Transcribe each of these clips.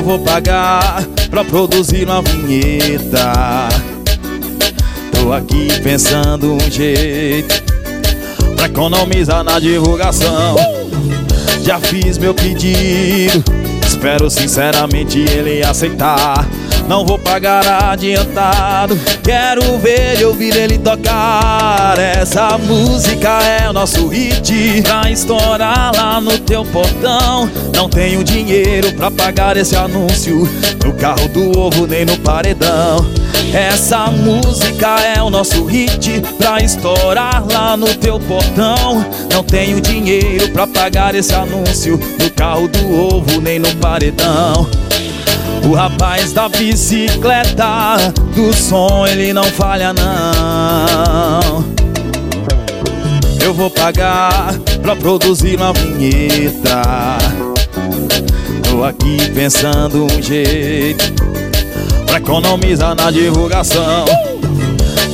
Eu vou pagar pra produzir uma vinheta. Tô aqui pensando um jeito pra economizar na divulgação. Já fiz meu pedido, espero sinceramente ele aceitar. Não vou pagar adiantado. Quero ver e ouvir ele tocar. Essa música é o nosso hit. Pra estourar lá no teu portão. Não tenho dinheiro pra pagar esse anúncio. No carro do ovo nem no paredão. Essa música é o nosso hit pra estourar lá no teu portão. Não tenho dinheiro pra pagar esse anúncio no carro do ovo nem no paredão. O rapaz da bicicleta, do som ele não falha não. Eu vou pagar pra produzir uma vinheta. Tô aqui pensando um jeito pra economizar na divulgação.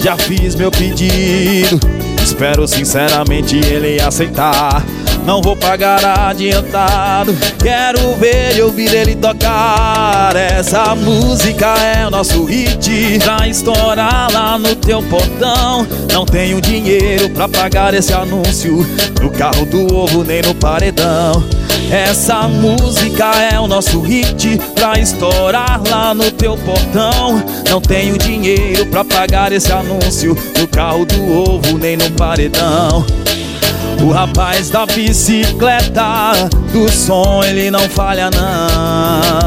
Já fiz meu pedido, espero sinceramente ele aceitar. Não vou pagar adiantado. Quero ver e ouvir ele tocar. Essa música é o nosso hit. Pra estourar lá no teu portão. Não tenho dinheiro pra pagar esse anúncio. No carro do ovo nem no paredão. Essa música é o nosso hit pra estourar lá no teu portão. Não tenho dinheiro pra pagar esse anúncio no carro do ovo nem no paredão. O rapaz da bicicleta, do som ele não falha não.